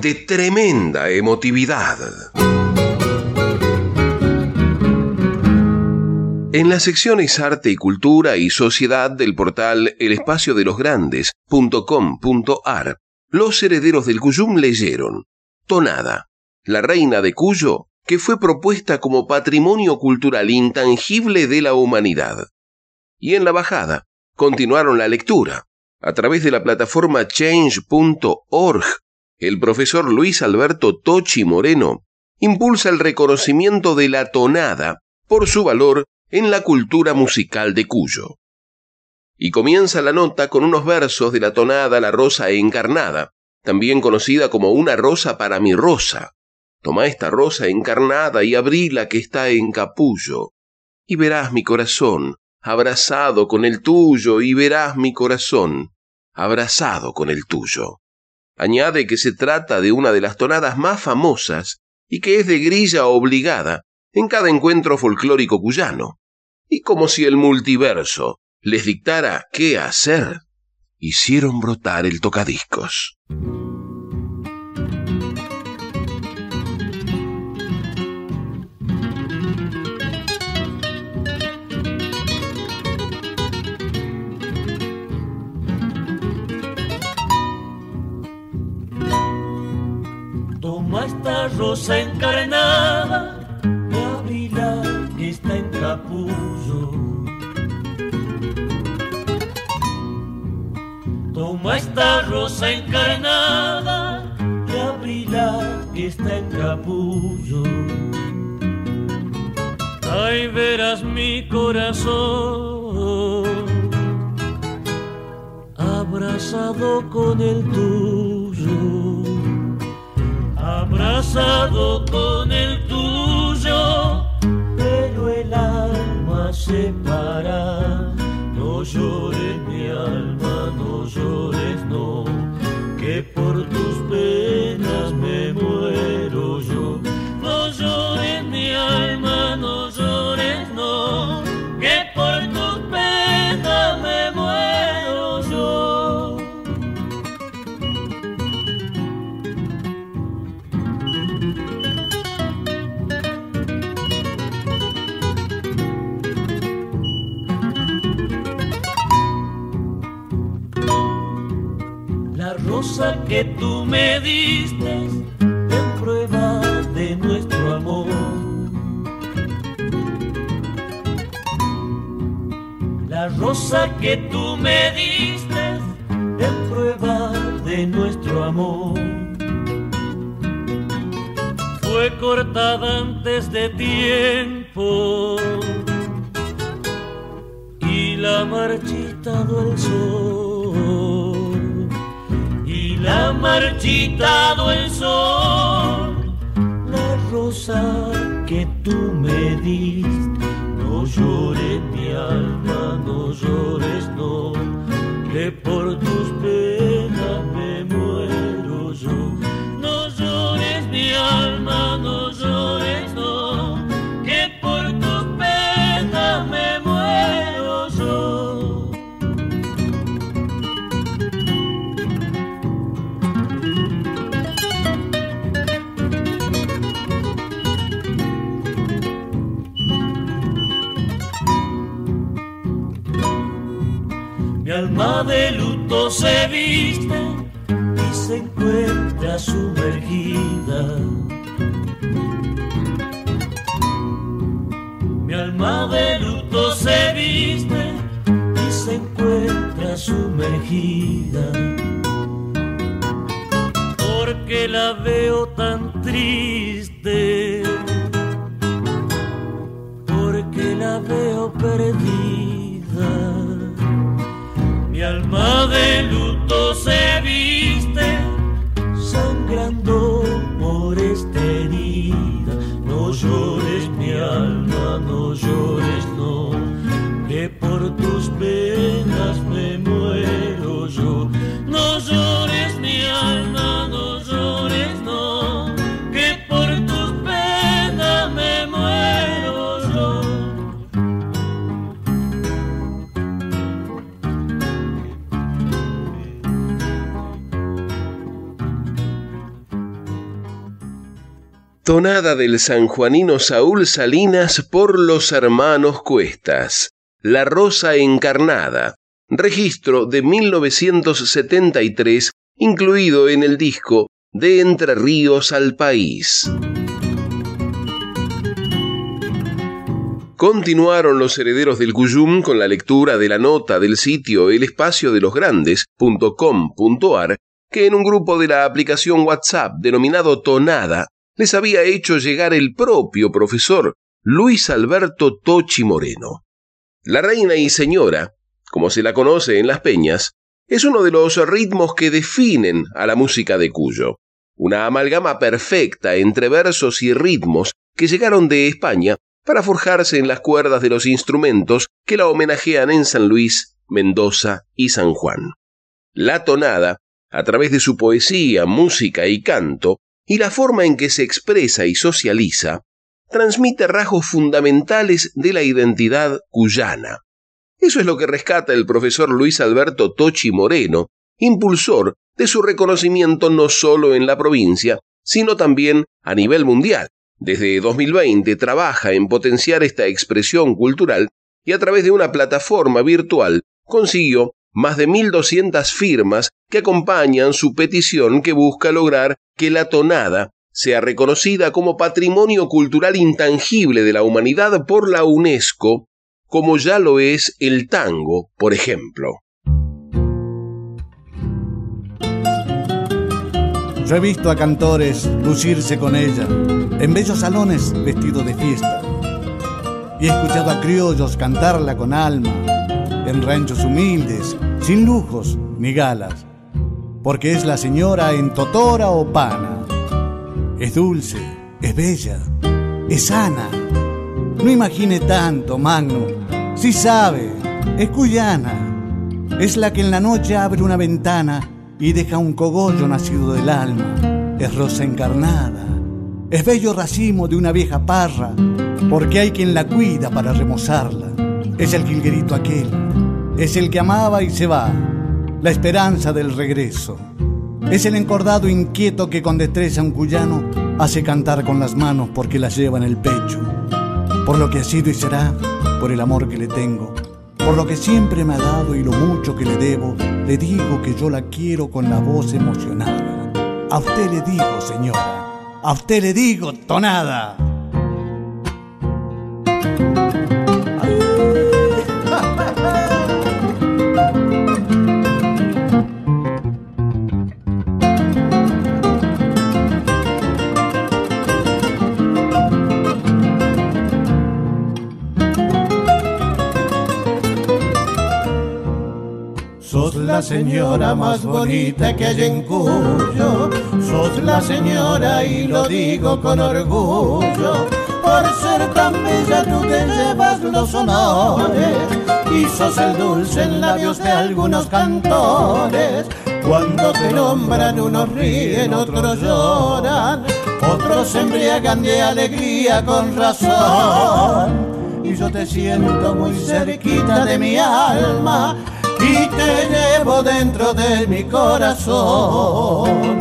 de tremenda emotividad. En las secciones Arte y Cultura y Sociedad del portal El Espacio de los Grandes.com.ar, los herederos del Cuyum leyeron Tonada, la reina de Cuyo, que fue propuesta como patrimonio cultural intangible de la humanidad. Y en la bajada, continuaron la lectura. A través de la plataforma change.org, el profesor Luis Alberto Tochi Moreno impulsa el reconocimiento de la tonada por su valor en la cultura musical de Cuyo. Y comienza la nota con unos versos de la tonada La Rosa Encarnada, también conocida como Una Rosa para mi Rosa, Toma esta rosa encarnada y abríla que está en capullo, y verás mi corazón abrazado con el tuyo, y verás mi corazón abrazado con el tuyo. Añade que se trata de una de las tonadas más famosas y que es de grilla obligada en cada encuentro folclórico cuyano. Y como si el multiverso les dictara qué hacer, hicieron brotar el tocadiscos. Esta marchitado el sol. Y la marchitado el sol la rosa que tú me diste. No llores mi alma no llores no. Que por tus penas alma de luto se viste y se encuentra sumergida. Mi alma de luto se viste y se encuentra sumergida. Porque la veo alma de luto se viste Tonada del sanjuanino Saúl Salinas por los hermanos Cuestas. La Rosa Encarnada. Registro de 1973, incluido en el disco De Entre Ríos al País. Continuaron los herederos del Cuyum con la lectura de la nota del sitio elespaciodelosgrandes.com.ar que en un grupo de la aplicación WhatsApp denominado Tonada les había hecho llegar el propio profesor Luis Alberto Tochi Moreno. La reina y señora, como se la conoce en las peñas, es uno de los ritmos que definen a la música de Cuyo, una amalgama perfecta entre versos y ritmos que llegaron de España para forjarse en las cuerdas de los instrumentos que la homenajean en San Luis, Mendoza y San Juan. La tonada, a través de su poesía, música y canto, y la forma en que se expresa y socializa transmite rasgos fundamentales de la identidad cuyana. Eso es lo que rescata el profesor Luis Alberto Tochi Moreno, impulsor de su reconocimiento no solo en la provincia, sino también a nivel mundial. Desde 2020 trabaja en potenciar esta expresión cultural y a través de una plataforma virtual consiguió más de 1.200 firmas que acompañan su petición que busca lograr que la tonada sea reconocida como patrimonio cultural intangible de la humanidad por la UNESCO, como ya lo es el tango, por ejemplo. Yo he visto a cantores lucirse con ella en bellos salones vestidos de fiesta y he escuchado a criollos cantarla con alma en ranchos humildes, sin lujos ni galas, porque es la señora en totora o pana. Es dulce, es bella, es sana. No imagine tanto, Magno. Si sabe, es cuyana. Es la que en la noche abre una ventana y deja un cogollo nacido del alma. Es rosa encarnada. Es bello racimo de una vieja parra, porque hay quien la cuida para remozarla. Es el jilguerito aquel es el que amaba y se va, la esperanza del regreso. Es el encordado inquieto que con destreza un cuyano hace cantar con las manos porque las lleva en el pecho. Por lo que ha sido y será, por el amor que le tengo, por lo que siempre me ha dado y lo mucho que le debo, le digo que yo la quiero con la voz emocionada. A usted le digo, señora, a usted le digo, tonada. Señora más bonita que hay en Cuyo. Sos la señora y lo digo con orgullo. Por ser tan bella tú te llevas los honores y sos el dulce en labios de algunos cantores. Cuando te nombran unos ríen, otros lloran, otros se embriagan de alegría con razón. Y yo te siento muy cerquita de mi alma y te dentro de mi corazón.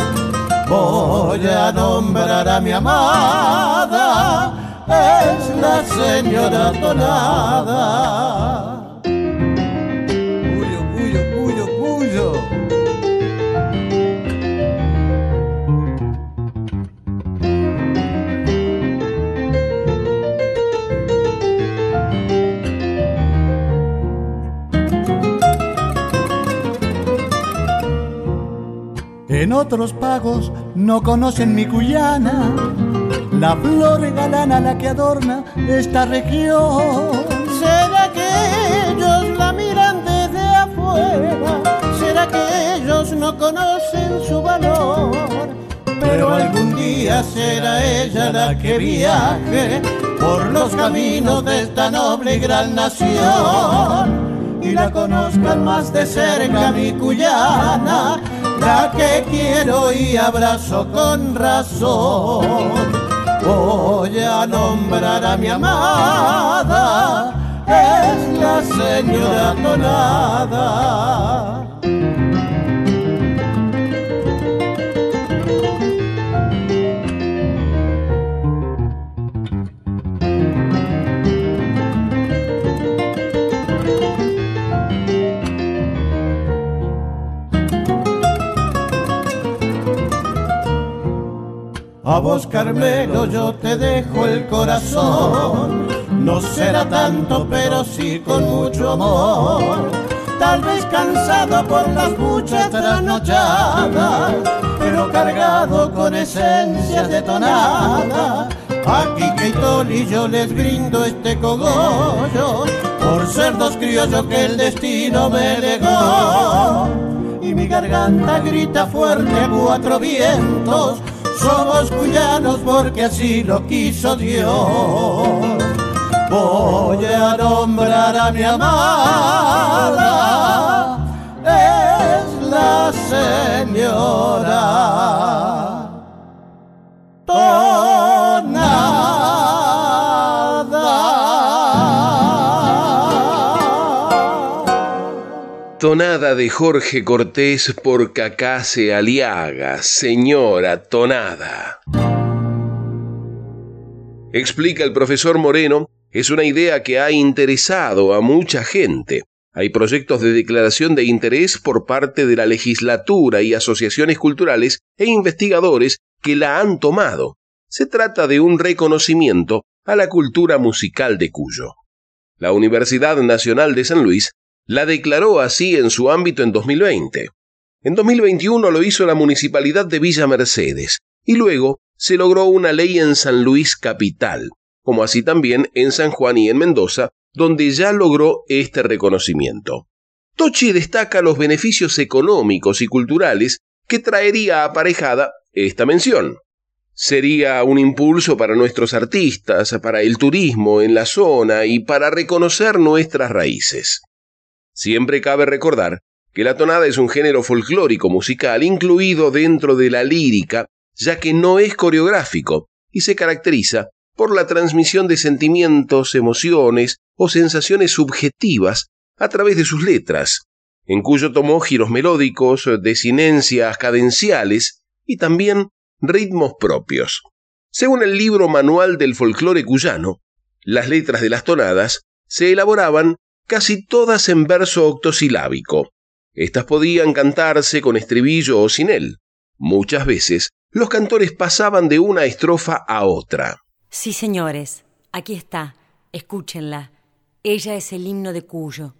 Voy a nombrar a mi amada, es la señora Tonada. En otros pagos no conocen mi cuyana, la flor galana la que adorna esta región. ¿Será que ellos la miran desde afuera? ¿Será que ellos no conocen su valor? Pero algún día será ella la que viaje por los caminos de esta noble y gran nación y la conozcan más de cerca mi cuyana la que quiero y abrazo con razón. Voy a nombrar a mi amada, es la señora Tonada. A vos, Carmelo, yo te dejo el corazón. No será tanto, pero sí con mucho amor. Tal vez cansado por las muchas trasnochadas, pero cargado con esencias de tonada. Aquí que y yo les brindo este cogollo por ser dos criollos que el destino me legó. Y mi garganta grita fuerte a cuatro vientos somos cuyanos porque así lo quiso Dios. Voy a nombrar a mi amada, es la señora. Tonada de Jorge Cortés por Cacase Aliaga, señora Tonada. Explica el profesor Moreno, es una idea que ha interesado a mucha gente. Hay proyectos de declaración de interés por parte de la legislatura y asociaciones culturales e investigadores que la han tomado. Se trata de un reconocimiento a la cultura musical de Cuyo. La Universidad Nacional de San Luis la declaró así en su ámbito en 2020. En 2021 lo hizo la Municipalidad de Villa Mercedes y luego se logró una ley en San Luis Capital, como así también en San Juan y en Mendoza, donde ya logró este reconocimiento. Tochi destaca los beneficios económicos y culturales que traería aparejada esta mención. Sería un impulso para nuestros artistas, para el turismo en la zona y para reconocer nuestras raíces. Siempre cabe recordar que la tonada es un género folclórico musical incluido dentro de la lírica, ya que no es coreográfico y se caracteriza por la transmisión de sentimientos, emociones o sensaciones subjetivas a través de sus letras, en cuyo tomó giros melódicos, desinencias cadenciales y también ritmos propios. Según el libro Manual del Folclore Cuyano, las letras de las tonadas se elaboraban casi todas en verso octosilábico. Estas podían cantarse con estribillo o sin él. Muchas veces los cantores pasaban de una estrofa a otra. Sí, señores, aquí está, escúchenla. Ella es el himno de Cuyo.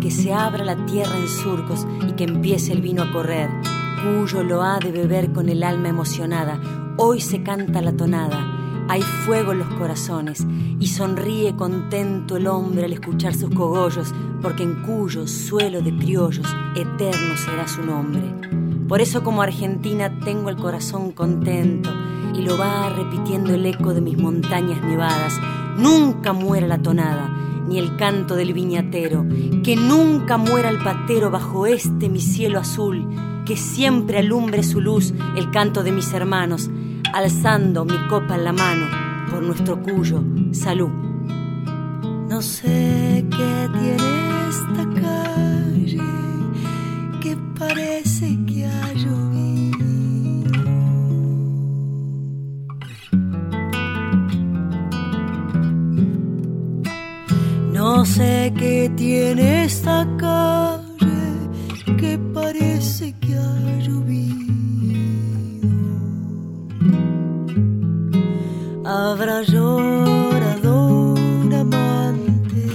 Que se abra la tierra en surcos y que empiece el vino a correr. Cuyo lo ha de beber con el alma emocionada. Hoy se canta la tonada hay fuego en los corazones y sonríe contento el hombre al escuchar sus cogollos, porque en cuyo suelo de criollos eterno será su nombre. Por eso como Argentina tengo el corazón contento y lo va repitiendo el eco de mis montañas nevadas. Nunca muera la tonada, ni el canto del viñatero, que nunca muera el patero bajo este mi cielo azul, que siempre alumbre su luz el canto de mis hermanos, alzando mi copa en la mano por nuestro cuyo salud. No sé qué tiene esta calle que parece que ha llovido. No sé qué tiene esta calle que parece que ha llovido. Habrá llorado un amante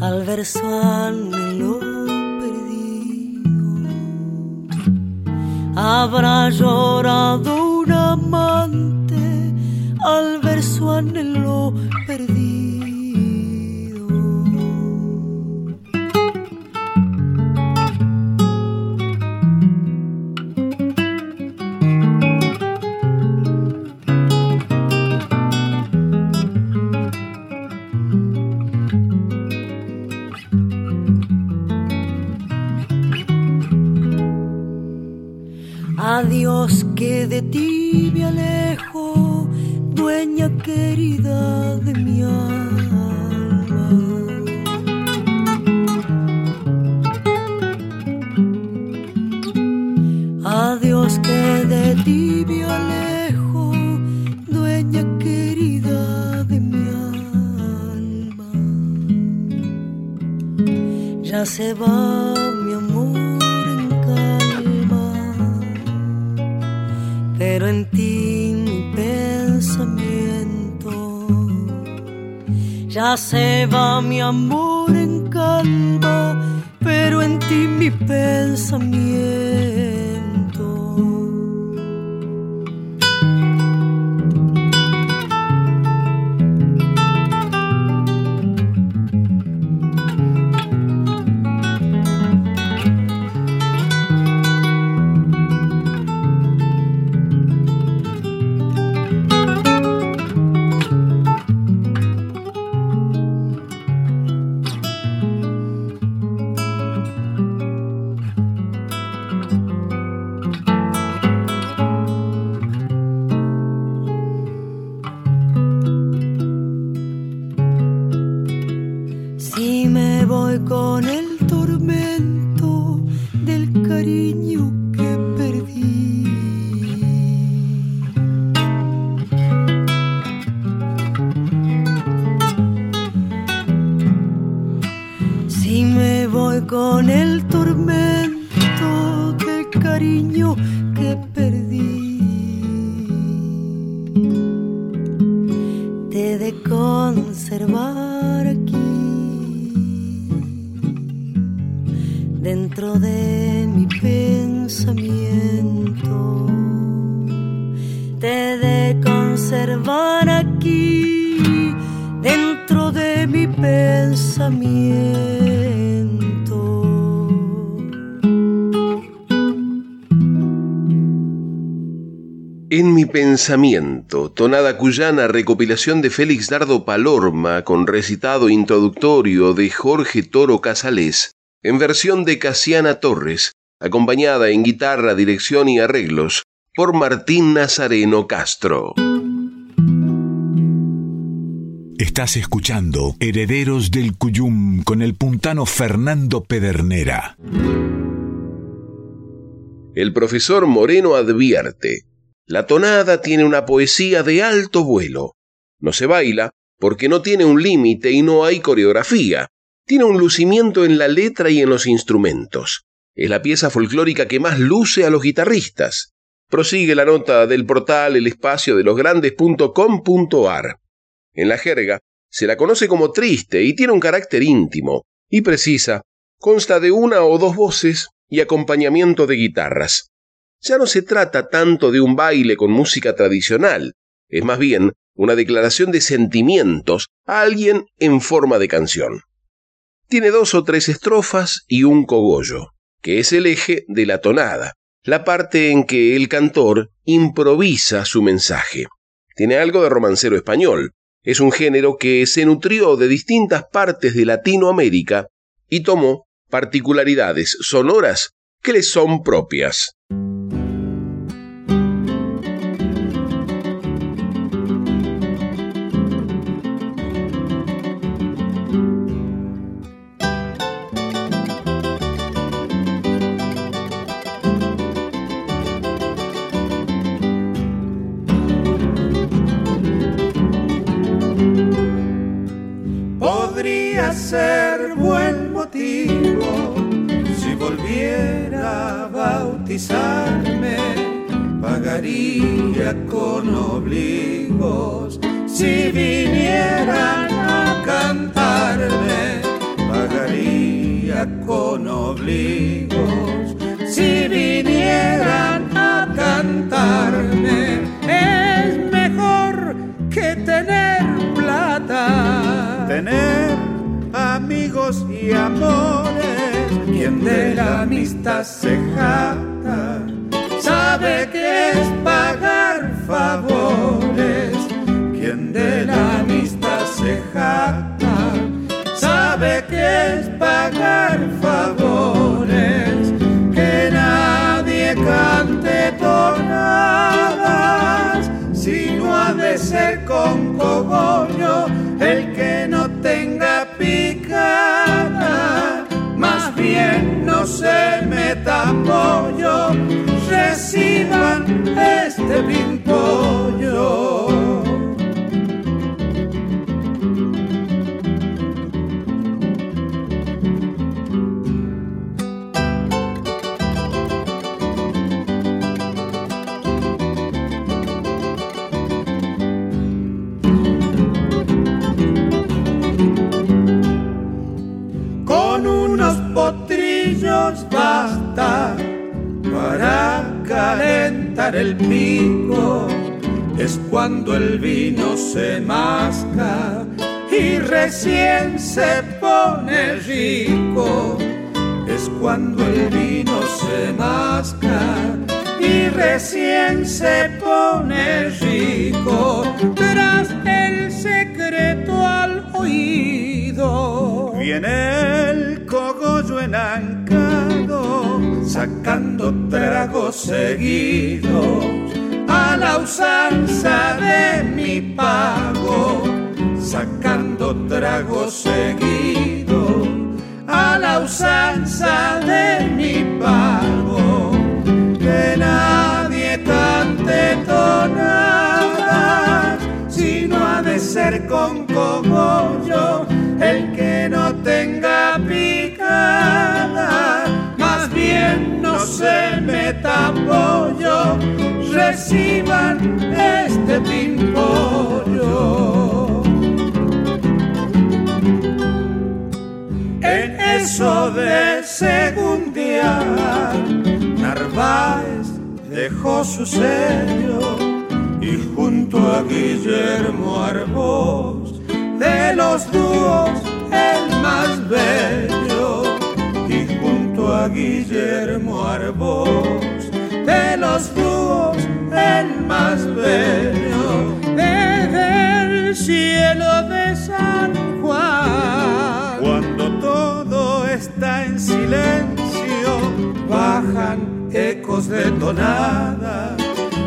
al ver su anhelo perdido. Habrá llorado un amante con Pensamiento, tonada cuyana, recopilación de Félix Dardo Palorma con recitado introductorio de Jorge Toro Casales, en versión de Casiana Torres, acompañada en guitarra, dirección y arreglos por Martín Nazareno Castro. Estás escuchando Herederos del Cuyum con el puntano Fernando Pedernera. El profesor Moreno advierte la tonada tiene una poesía de alto vuelo. No se baila porque no tiene un límite y no hay coreografía. Tiene un lucimiento en la letra y en los instrumentos. Es la pieza folclórica que más luce a los guitarristas. Prosigue la nota del portal el espacio de los grandes.com.ar. En la jerga se la conoce como triste y tiene un carácter íntimo y precisa. Consta de una o dos voces y acompañamiento de guitarras ya no se trata tanto de un baile con música tradicional, es más bien una declaración de sentimientos a alguien en forma de canción. Tiene dos o tres estrofas y un cogollo, que es el eje de la tonada, la parte en que el cantor improvisa su mensaje. Tiene algo de romancero español, es un género que se nutrió de distintas partes de Latinoamérica y tomó particularidades sonoras que le son propias. Ser buen motivo si volviera a bautizarme. Pagaría con obligos si vinieran a cantarme. Pagaría con obligos si vinieran a cantarme. Es mejor que tener plata. Tener amigos y amores, quien de la amistad se jacta, sabe que es pagar favores, quien de la amistad se jacta, sabe que es pagar favores, este el pico es cuando el vino se masca y recién se pone rico. Es cuando el vino se masca y recién se pone rico. Tras el secreto al oído viene el cogollo sacando tragos seguidos a la usanza de mi pago, sacando trago seguido, a la usanza de mi pago, que nadie cante tonada, sino ha de ser con cogollo el que no tenga picada, se meta pollo reciban este pimpollo. En eso de segundear, Narváez dejó su sello y junto a Guillermo Arbós, de los dúos el más bello, Guillermo Arbós de los dúos el más bello desde el cielo de San Juan. Cuando todo está en silencio, bajan ecos de tonada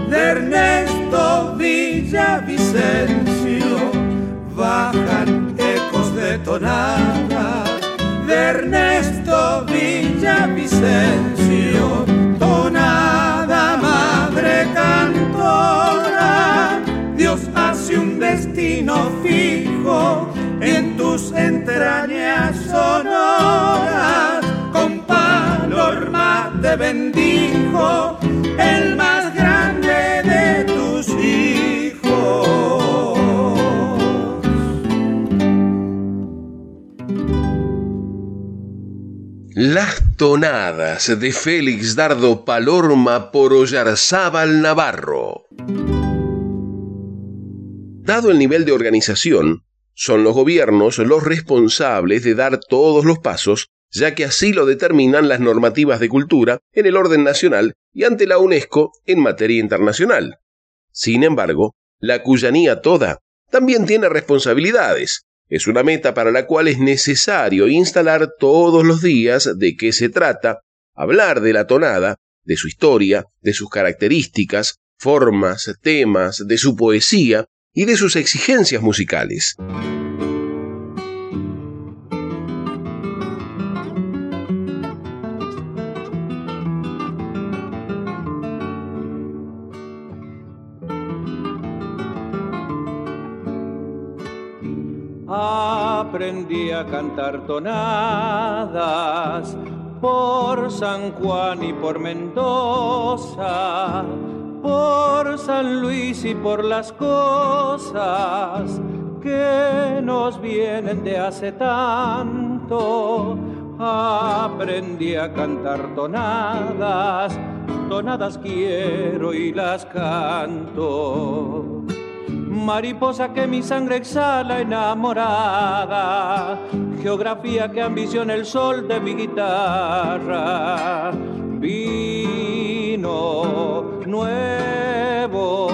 de Ernesto Villavicencio, bajan ecos de tonada de Ernesto Villavicencio, tonada cantora, Dios hace un destino fijo en tus entrañas sonoras. Con palorma te bendijo, el más Las tonadas de Félix Dardo Palorma por Ollarzábal Navarro. Dado el nivel de organización, son los gobiernos los responsables de dar todos los pasos, ya que así lo determinan las normativas de cultura en el orden nacional y ante la UNESCO en materia internacional. Sin embargo, la cuyanía toda también tiene responsabilidades, es una meta para la cual es necesario instalar todos los días de qué se trata, hablar de la tonada, de su historia, de sus características, formas, temas, de su poesía y de sus exigencias musicales. Aprendí a cantar tonadas por San Juan y por Mendoza, por San Luis y por las cosas que nos vienen de hace tanto. Aprendí a cantar tonadas, tonadas quiero y las canto mariposa que mi sangre exhala enamorada, geografía que ambiciona el sol de mi guitarra, vino nuevo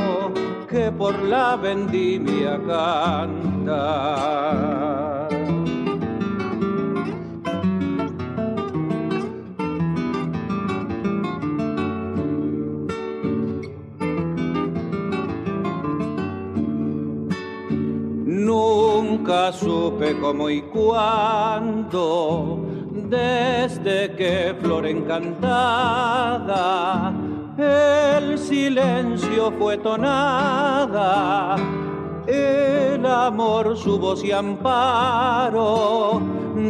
que por la vendimia canta. Nunca supe cómo y cuándo, desde que flor encantada, el silencio fue tonada, el amor su voz y amparo,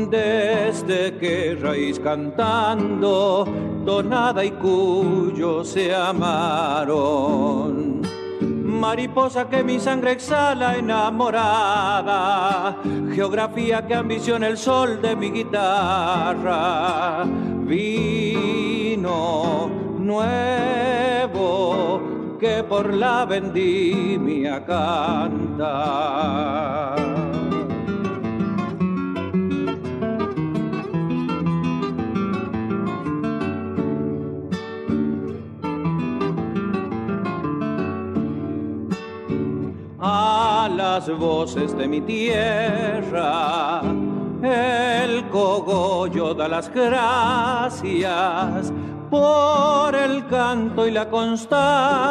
desde que raíz cantando, tonada y cuyo se amaron mariposa que mi sangre exhala enamorada, geografía que ambiciona el sol de mi guitarra, vino nuevo que por la vendimia canta. Las voces de mi tierra. El cogollo da las gracias por el canto y la constancia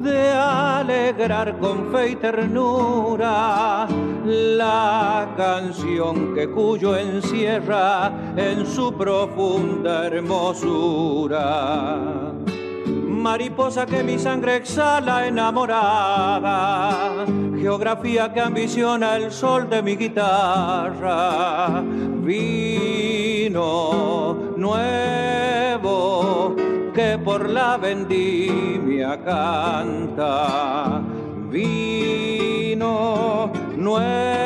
de alegrar con fe y ternura la canción que Cuyo encierra en su profunda hermosura mariposa que mi sangre exhala enamorada, geografía que ambiciona el sol de mi guitarra, vino nuevo que por la vendimia canta, vino nuevo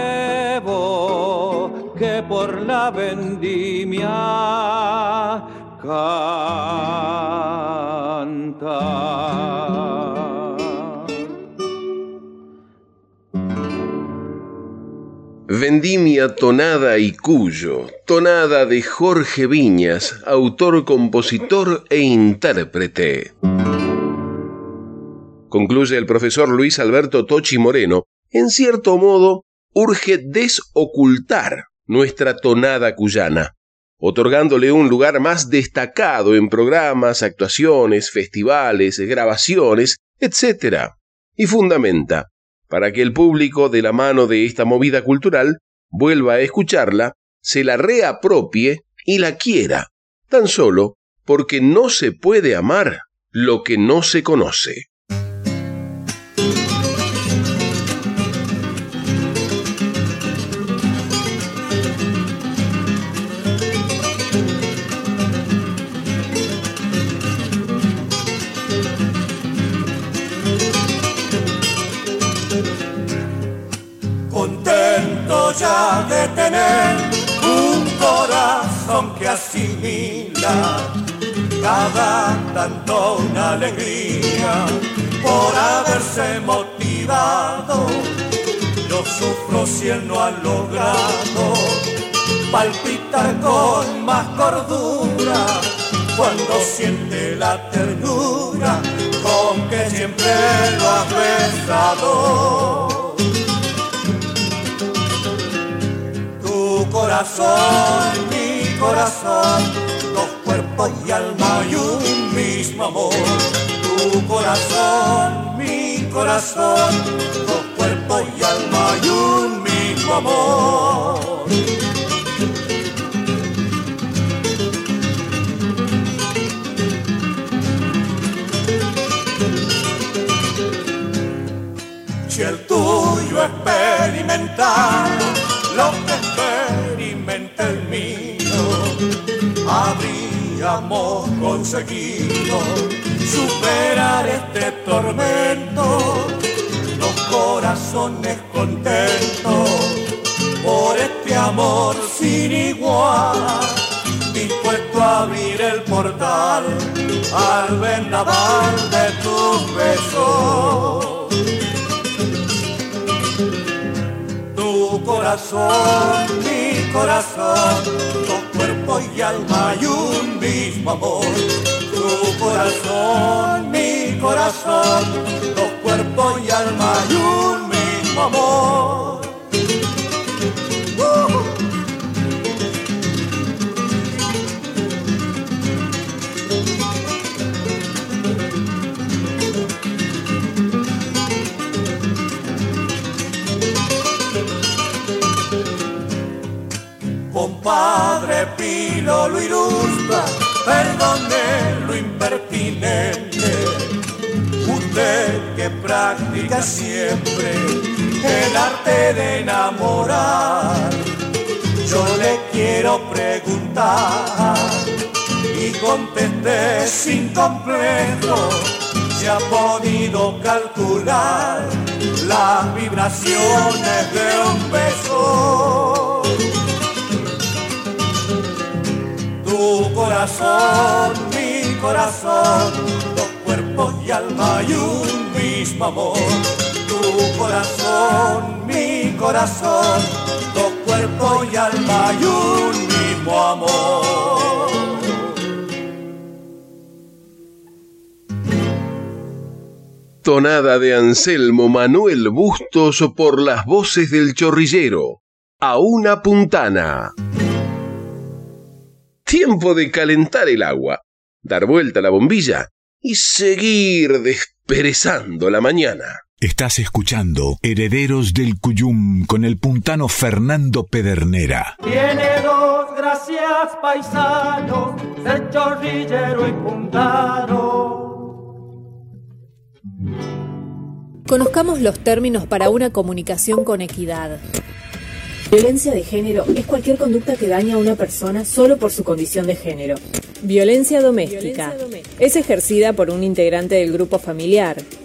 que por la vendimia Vendimia Tonada y Cuyo, tonada de Jorge Viñas, autor, compositor e intérprete. Concluye el profesor Luis Alberto Tochi Moreno, en cierto modo, urge desocultar nuestra tonada cuyana otorgándole un lugar más destacado en programas, actuaciones, festivales, grabaciones, etc. Y fundamenta, para que el público, de la mano de esta movida cultural, vuelva a escucharla, se la reapropie y la quiera, tan solo porque no se puede amar lo que no se conoce. Ya de tener un corazón que asimila cada tanto una alegría por haberse motivado. Yo sufro si él no ha logrado palpitar con más cordura cuando siente la ternura con que siempre lo ha besado. Corazón, mi corazón, dos cuerpos y alma y un mismo amor. Tu corazón, mi corazón, dos cuerpos y alma y un mismo amor. Si el tuyo experimentar habríamos conseguido superar este tormento, los corazones contentos por este amor sin igual, dispuesto a abrir el portal al vendaval de tus besos. corazón, mi corazón, y alma y un mismo amor. Tu corazón, mi corazón, dos cuerpos y alma y un mismo amor. Padre Lo ilustra, perdone lo impertinente. Usted que practica siempre el arte de enamorar, yo le quiero preguntar y contesté sin complejo si ha podido calcular las vibraciones de un beso. Corazón, mi corazón, dos cuerpos y alma y un mismo amor. Tu corazón, mi corazón, dos cuerpos y alma y un mismo amor. Tonada de Anselmo Manuel Bustos por las voces del chorrillero. A una puntana. Tiempo de calentar el agua, dar vuelta a la bombilla y seguir desperezando la mañana. Estás escuchando Herederos del Cuyum con el puntano Fernando Pedernera. Tiene dos gracias paisanos, ser chorrillero y puntano. Conozcamos los términos para una comunicación con equidad. Violencia de género es cualquier conducta que daña a una persona solo por su condición de género. Violencia doméstica es ejercida por un integrante del grupo familiar,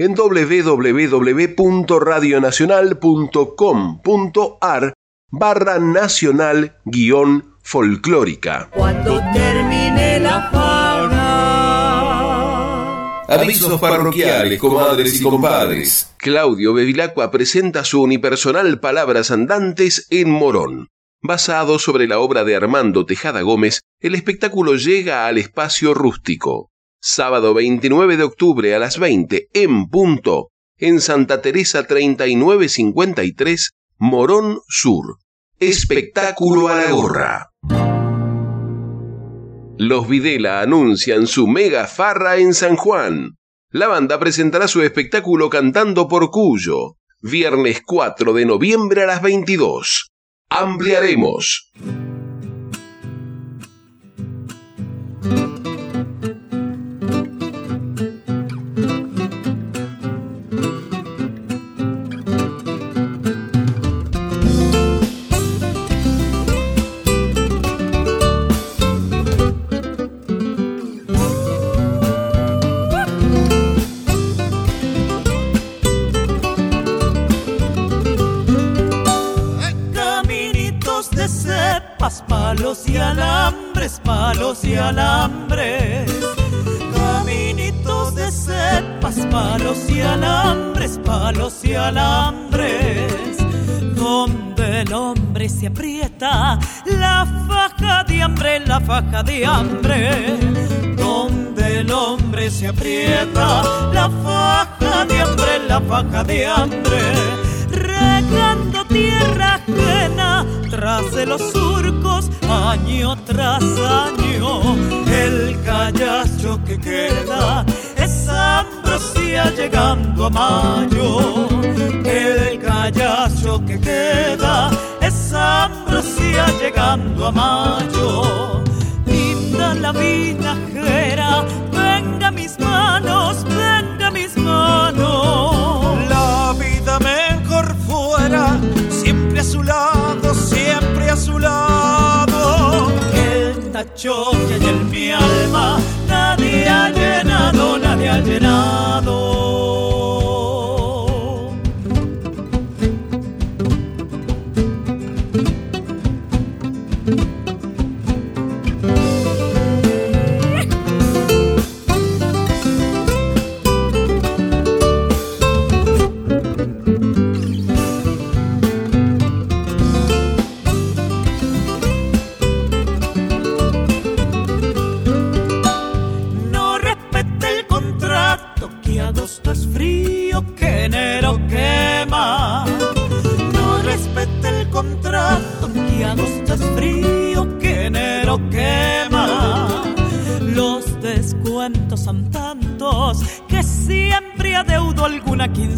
en www.radionacional.com.ar barra nacional guion folclórica. Cuando termine la fauna. Avisos parroquiales, comadres y compadres. Claudio Bevilacqua presenta su unipersonal Palabras Andantes en Morón. Basado sobre la obra de Armando Tejada Gómez, el espectáculo llega al espacio rústico. Sábado 29 de octubre a las 20 en punto, en Santa Teresa 3953, Morón Sur. Espectáculo a la gorra. Los Videla anuncian su mega farra en San Juan. La banda presentará su espectáculo Cantando por Cuyo, viernes 4 de noviembre a las 22. Ampliaremos. El hombre se aprieta, la faja de hambre, la faja de hambre. Donde el hombre se aprieta, la faja de hambre, la faja de hambre regando tierra ajena tras de los surcos año tras año. El callacho que queda es ambrosía llegando a mayo. El callacho que queda ambrosía llegando a mayo. Linda la vinajera, venga mis manos, venga mis manos. La vida mejor fuera, siempre a su lado, siempre a su lado. El tacho que hay en mi alma, nadie ha llenado, nadie ha llenado.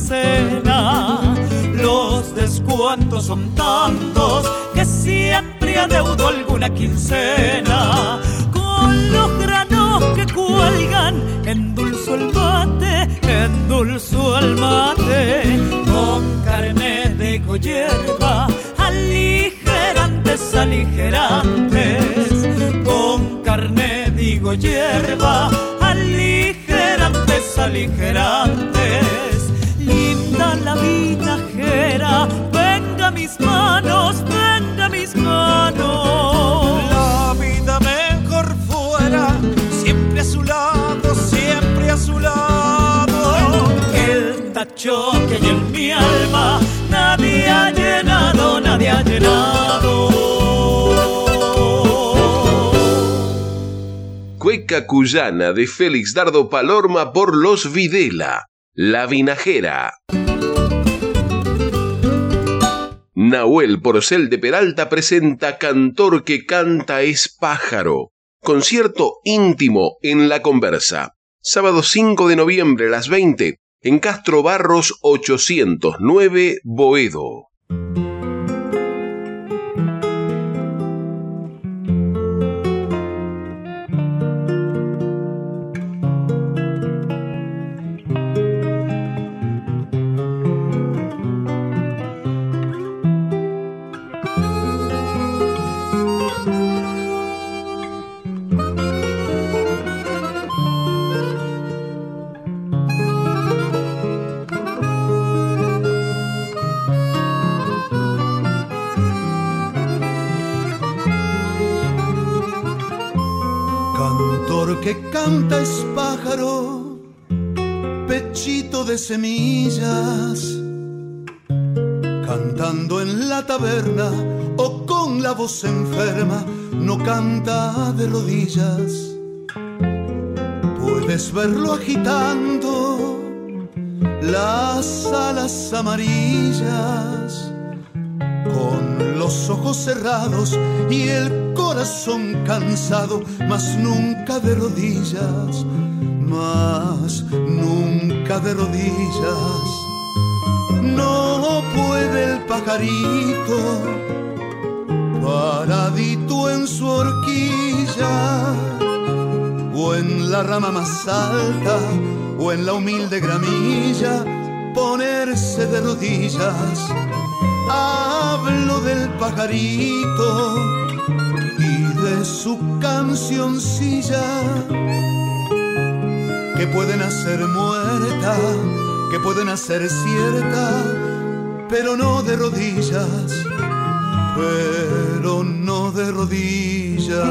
Quincena. Los descuentos son tantos que siempre adeudo alguna quincena. Con los granos que cuelgan, endulzo el mate, endulzo el mate. Con carne de hierba, aligerantes, aligerantes. Con carne digo hierba, aligerantes, aligerantes. Que en mi alma, nadie ha llenado, nadie ha llenado. Cueca Cuyana de Félix Dardo Palorma por Los Videla, La Vinajera. Nahuel Porcel de Peralta presenta Cantor que canta es pájaro. Concierto íntimo en La Conversa. Sábado 5 de noviembre a las 20 en Castro Barros 809 Boedo. Que canta es pájaro, pechito de semillas, cantando en la taberna o con la voz enferma, no canta de rodillas. Puedes verlo agitando las alas amarillas, con los ojos cerrados y el corazón cansado, mas nunca de rodillas, mas nunca de rodillas. No puede el pajarito, paradito en su horquilla, o en la rama más alta, o en la humilde gramilla, ponerse de rodillas. Hablo del pajarito y de su cancioncilla que pueden hacer muerta, que pueden hacer cierta, pero no de rodillas, pero no de rodillas.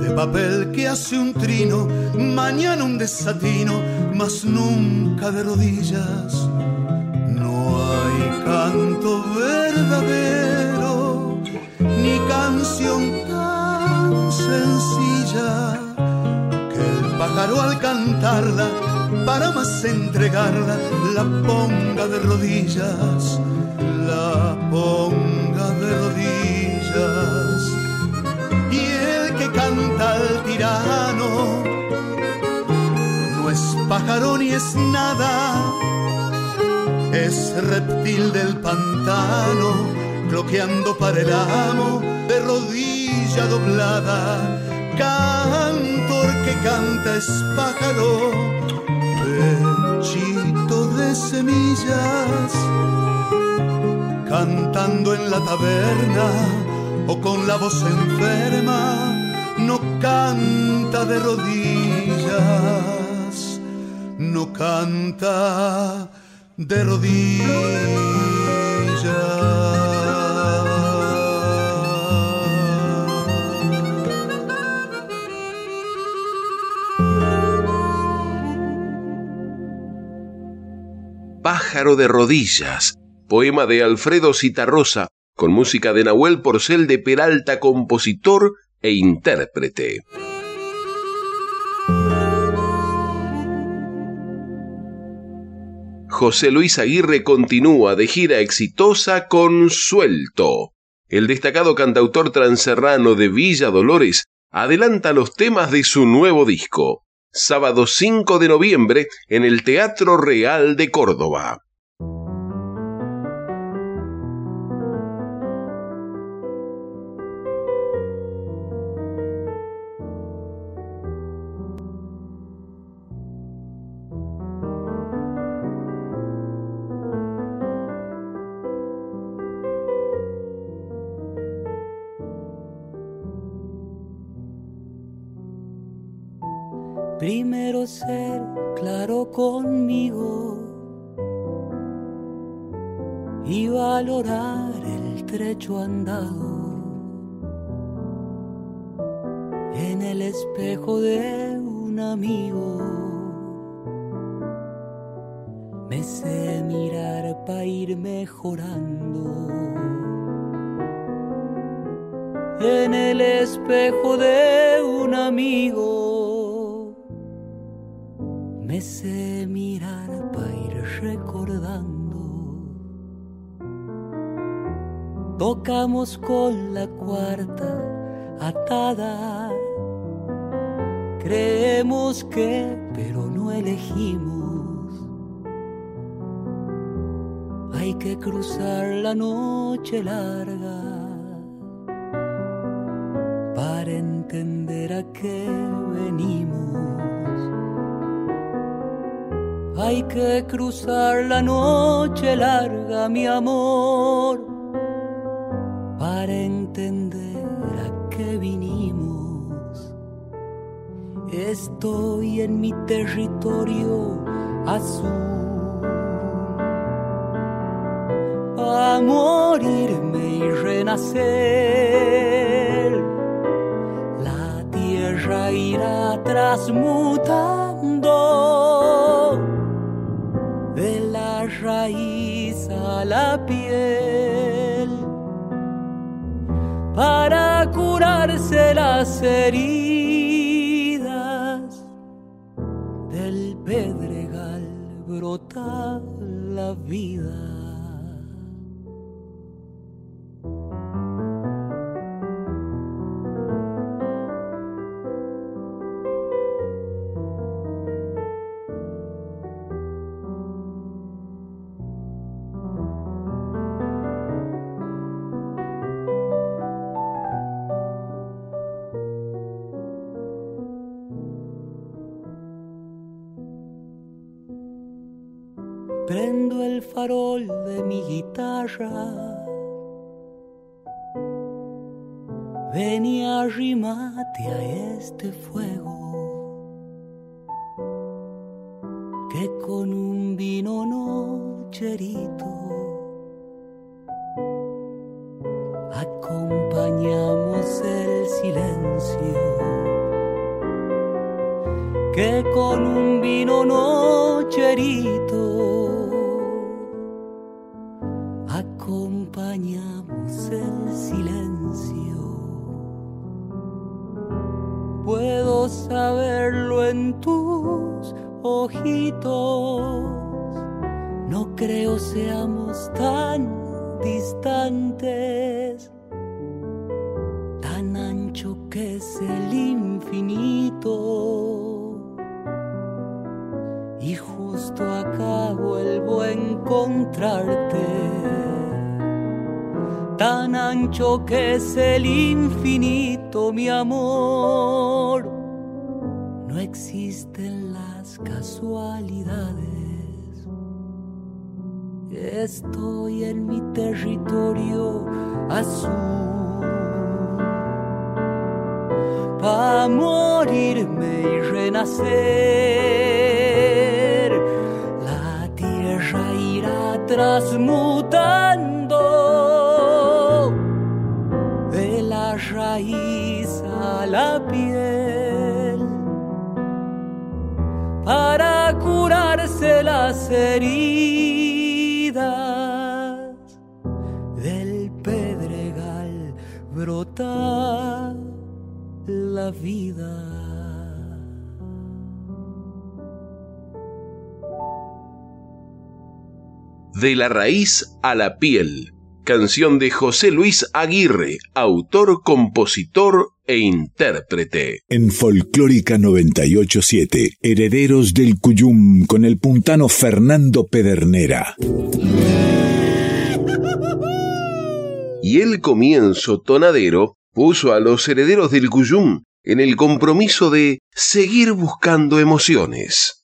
De papel que hace un trino, mañana un desatino, mas nunca de rodillas. No hay canto verdadero, ni canción tan sencilla que el pájaro al cantarla, para más entregarla, la ponga de rodillas, la ponga de rodillas. Y el que canta al tirano no es pájaro ni es nada, es reptil del pantano, cloqueando para el amo de rodilla doblada. Cantor que canta es pájaro, pechito de semillas, cantando en la taberna o con la voz enferma, no canta de rodillas, no canta de rodillas. Pájaro de rodillas, poema de Alfredo Citarrosa, con música de Nahuel Porcel de Peralta, compositor e intérprete. José Luis Aguirre continúa de gira exitosa con Suelto. El destacado cantautor transerrano de Villa Dolores adelanta los temas de su nuevo disco, sábado 5 de noviembre en el Teatro Real de Córdoba. En el espejo de un amigo. Me sé mirar para ir mejorando. En el espejo de Tocamos con la cuarta atada. Creemos que, pero no elegimos. Hay que cruzar la noche larga para entender a qué venimos. Hay que cruzar la noche larga, mi amor, entender a qué vinimos. Estoy en mi territorio azul. A morirme y renacer, la tierra irá transmutando de la raíz a la para curarse las heridas del pedregal brota la vida. Mi guitarra. Ven y arrimate a este fuego que con un vino nocherito acompañamos el silencio que con un vino nocherito acompañamos el silencio. Puedo saberlo en tus ojitos. No creo seamos tan distantes, tan ancho que es el infinito. Y justo acá vuelvo a encontrarte ancho que es el infinito, mi amor. No existen las casualidades. Estoy en mi territorio azul. Pa' morirme y renacer, la tierra irá transmutando De las heridas del pedregal brota la vida. De la raíz a la piel canción de José Luis Aguirre, autor, compositor e intérprete. En Folclórica 987, Herederos del Cuyum con el puntano Fernando Pedernera. Y el comienzo tonadero puso a los herederos del Cuyum en el compromiso de seguir buscando emociones.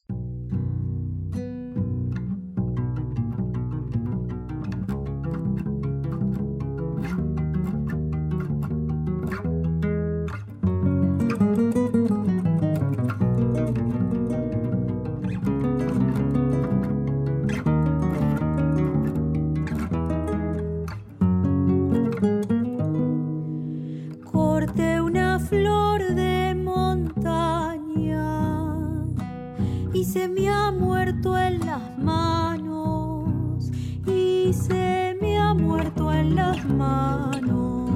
se me ha muerto en las manos y se me ha muerto en las manos.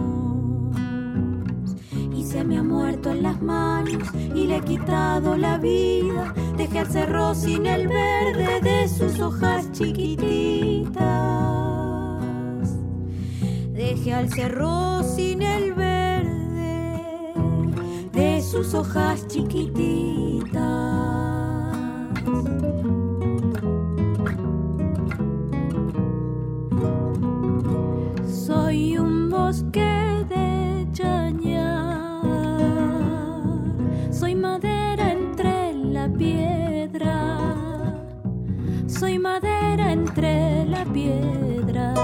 Y se me ha muerto en las manos y le he quitado la vida. Dejé al cerro sin el verde de sus hojas chiquititas. Dejé al cerro sin el verde de sus hojas chiquititas. piedra.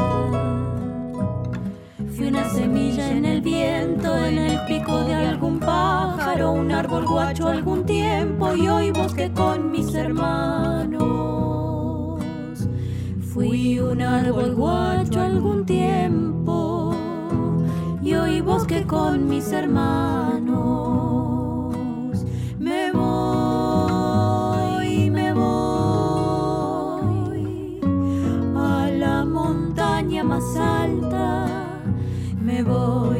Fui una semilla en el viento, en el pico de algún pájaro, un árbol guacho algún tiempo y hoy bosque con mis hermanos. Fui un árbol guacho algún tiempo y hoy bosque con mis hermanos. me voy.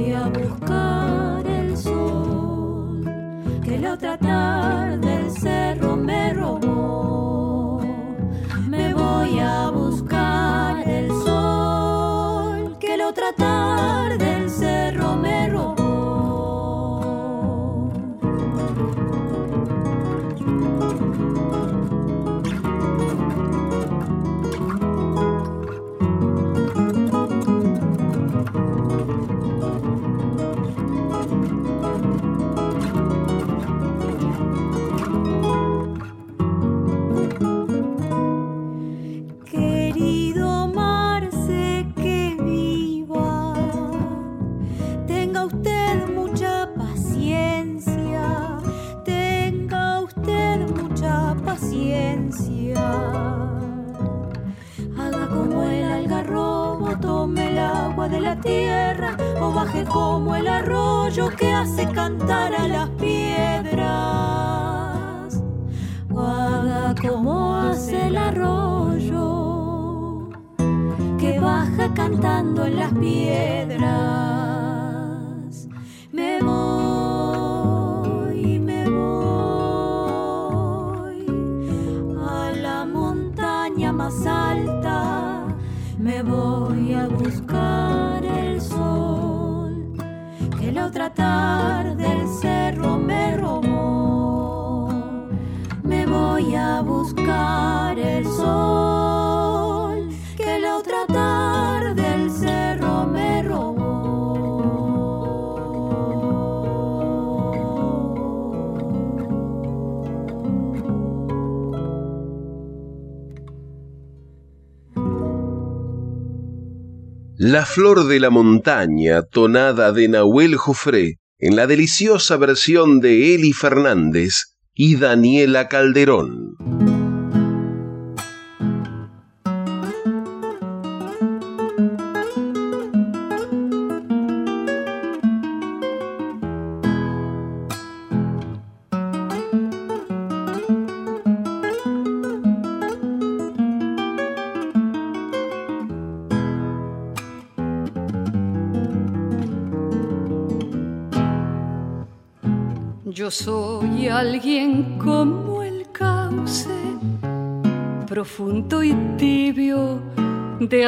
La flor de la montaña, tonada de Nahuel Jofré, en la deliciosa versión de Eli Fernández y Daniela Calderón.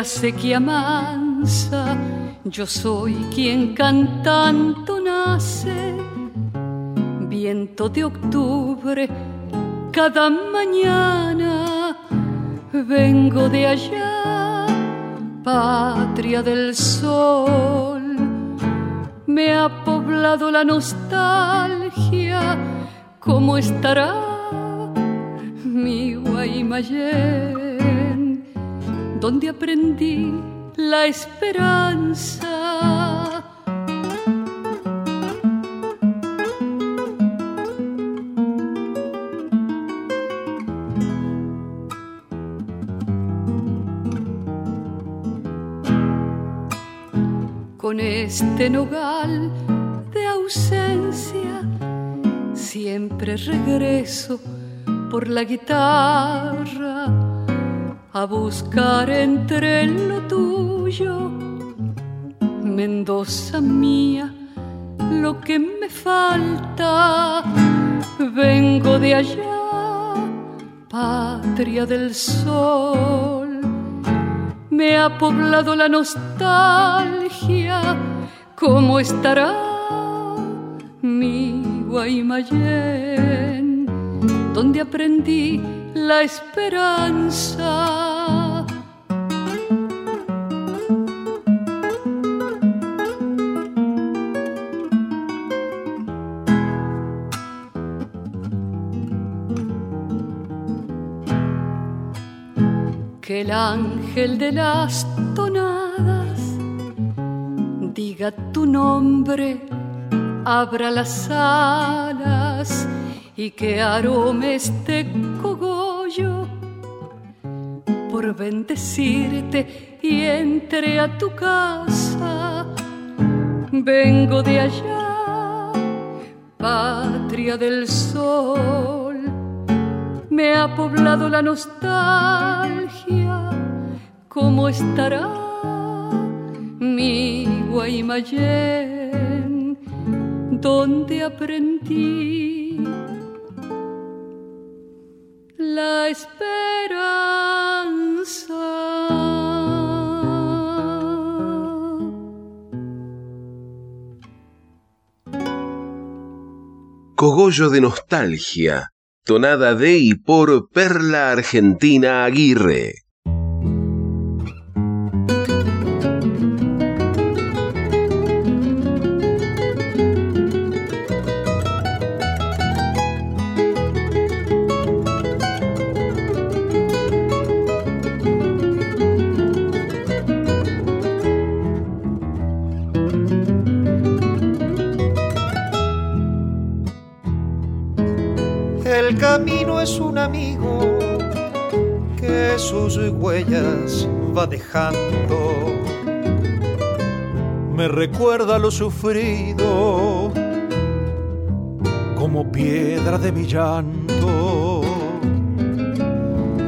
Acequia mansa. Yo soy quien cantando nace, viento de octubre cada mañana. Vengo de allá, patria del sol me ha poblado la nostalgia, ¿cómo estará mi Guaymallén? Donde aprendí la esperanza. con este nogal de ausencia, siempre regreso por la guitarra a buscar entre lo tuyo, Mendoza mía, lo que me falta. Vengo de allá, patria del sol me ha poblado la nostalgia. ¿Cómo estará mi Guaymallén? Donde aprendí la esperanza. El ángel de las tonadas diga tu nombre, abra las alas y que arome este cogollo por bendecirte y entre a tu casa. Vengo de allá, patria del sol me ha poblado la nostalgia. ¿Cómo estará mi Guaymallén? Donde aprendí la esperanza. Cogollo de nostalgia tonada de y por Perla Argentina Aguirre. El camino es un amigo que sus huellas va dejando. Me recuerda lo sufrido como piedra de mi llanto.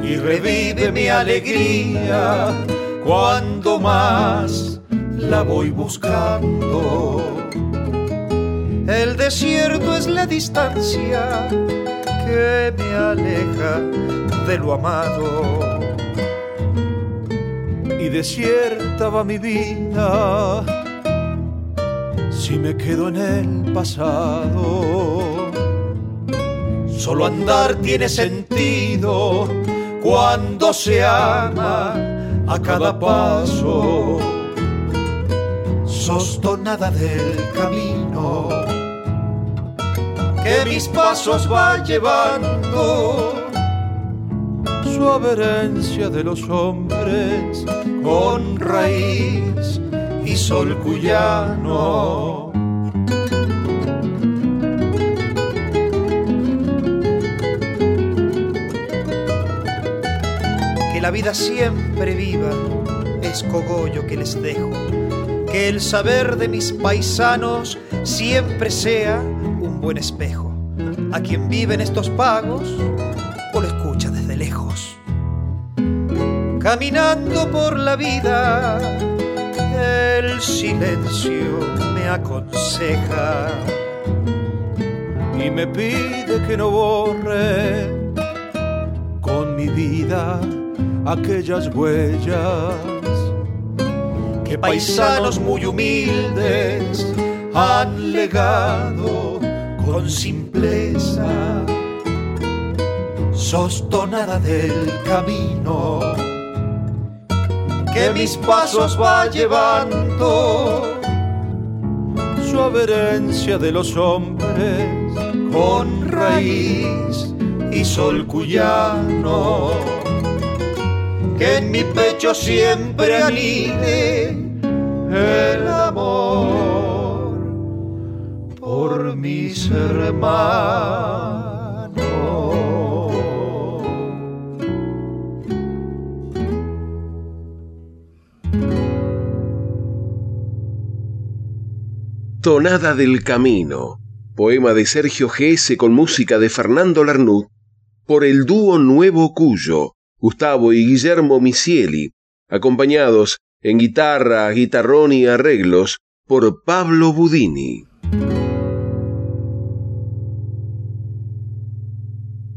Y revive mi alegría cuando más la voy buscando. El desierto es la distancia que me aleja de lo amado. Y desierta va mi vida si me quedo en el pasado. Solo andar tiene sentido cuando se ama a cada paso. Sos tonada del camino que mis pasos va llevando. Suave herencia de los hombres con raíz y sol cuyano. Que la vida siempre viva es cogollo que les dejo. Que el saber de mis paisanos siempre sea buen espejo. A quien vive en estos pagos o lo escucha desde lejos. Caminando por la vida, el silencio me aconseja. y me pide que no borre con mi vida aquellas huellas que paisanos muy humildes han legado con simpleza. Sos tonada del camino que mis pasos va llevando. Suave herencia de los hombres con raíz y sol cuyano que en mi pecho siempre anide el mis hermanos. Tonada del Camino, poema de Sergio Gese con música de Fernando Larnut, por el dúo Nuevo Cuyo, Gustavo y Guillermo Misieli, acompañados en guitarra, guitarrón y arreglos por Pablo Budini.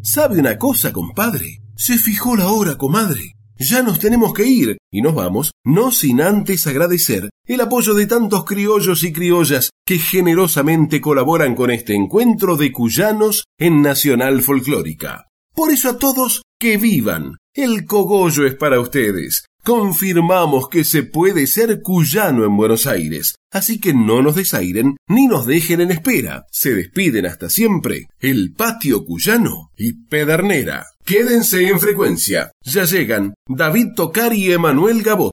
¿Sabe una cosa, compadre? Se fijó la hora, comadre. Ya nos tenemos que ir y nos vamos, no sin antes agradecer el apoyo de tantos criollos y criollas que generosamente colaboran con este encuentro de cuyanos en Nacional Folclórica. Por eso a todos que vivan. El cogollo es para ustedes. Confirmamos que se puede ser cuyano en Buenos Aires, así que no nos desairen ni nos dejen en espera. Se despiden hasta siempre el patio cuyano y Pedernera. Quédense en frecuencia. Ya llegan David Tocar y Emanuel Gabot.